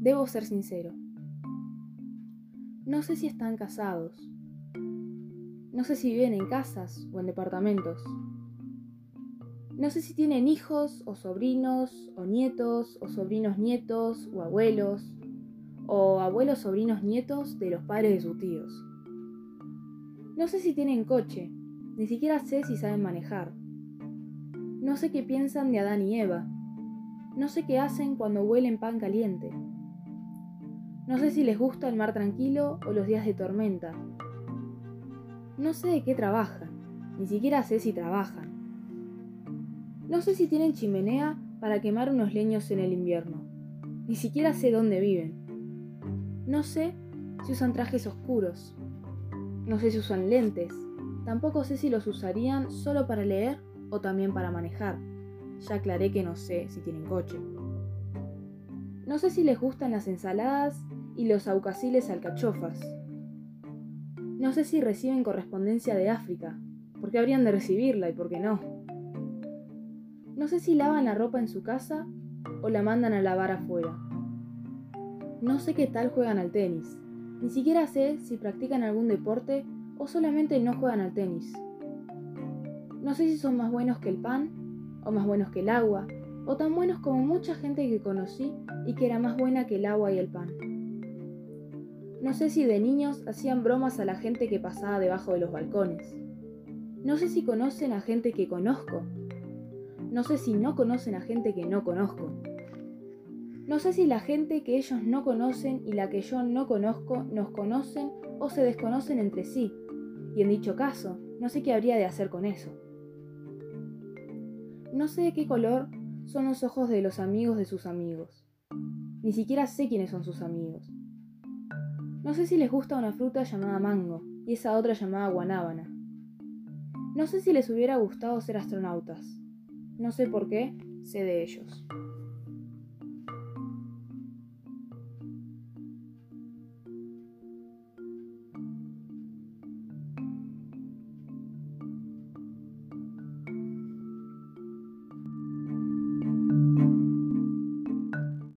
Debo ser sincero. No sé si están casados. No sé si viven en casas o en departamentos. No sé si tienen hijos o sobrinos o nietos o sobrinos nietos o abuelos o abuelos sobrinos nietos de los padres de sus tíos. No sé si tienen coche, ni siquiera sé si saben manejar. No sé qué piensan de Adán y Eva. No sé qué hacen cuando huelen pan caliente. No sé si les gusta el mar tranquilo o los días de tormenta. No sé de qué trabajan, ni siquiera sé si trabajan. No sé si tienen chimenea para quemar unos leños en el invierno. Ni siquiera sé dónde viven. No sé si usan trajes oscuros. No sé si usan lentes. Tampoco sé si los usarían solo para leer o también para manejar. Ya aclaré que no sé si tienen coche. No sé si les gustan las ensaladas y los aucaciles alcachofas. No sé si reciben correspondencia de África, porque habrían de recibirla y por qué no. No sé si lavan la ropa en su casa o la mandan a lavar afuera. No sé qué tal juegan al tenis. Ni siquiera sé si practican algún deporte o solamente no juegan al tenis. No sé si son más buenos que el pan, o más buenos que el agua, o tan buenos como mucha gente que conocí y que era más buena que el agua y el pan. No sé si de niños hacían bromas a la gente que pasaba debajo de los balcones. No sé si conocen a gente que conozco no sé si no conocen a gente que no conozco. No sé si la gente que ellos no conocen y la que yo no conozco nos conocen o se desconocen entre sí. Y en dicho caso, no sé qué habría de hacer con eso. No sé de qué color son los ojos de los amigos de sus amigos. Ni siquiera sé quiénes son sus amigos. No sé si les gusta una fruta llamada mango y esa otra llamada guanábana. No sé si les hubiera gustado ser astronautas. No sé por qué, sé de ellos.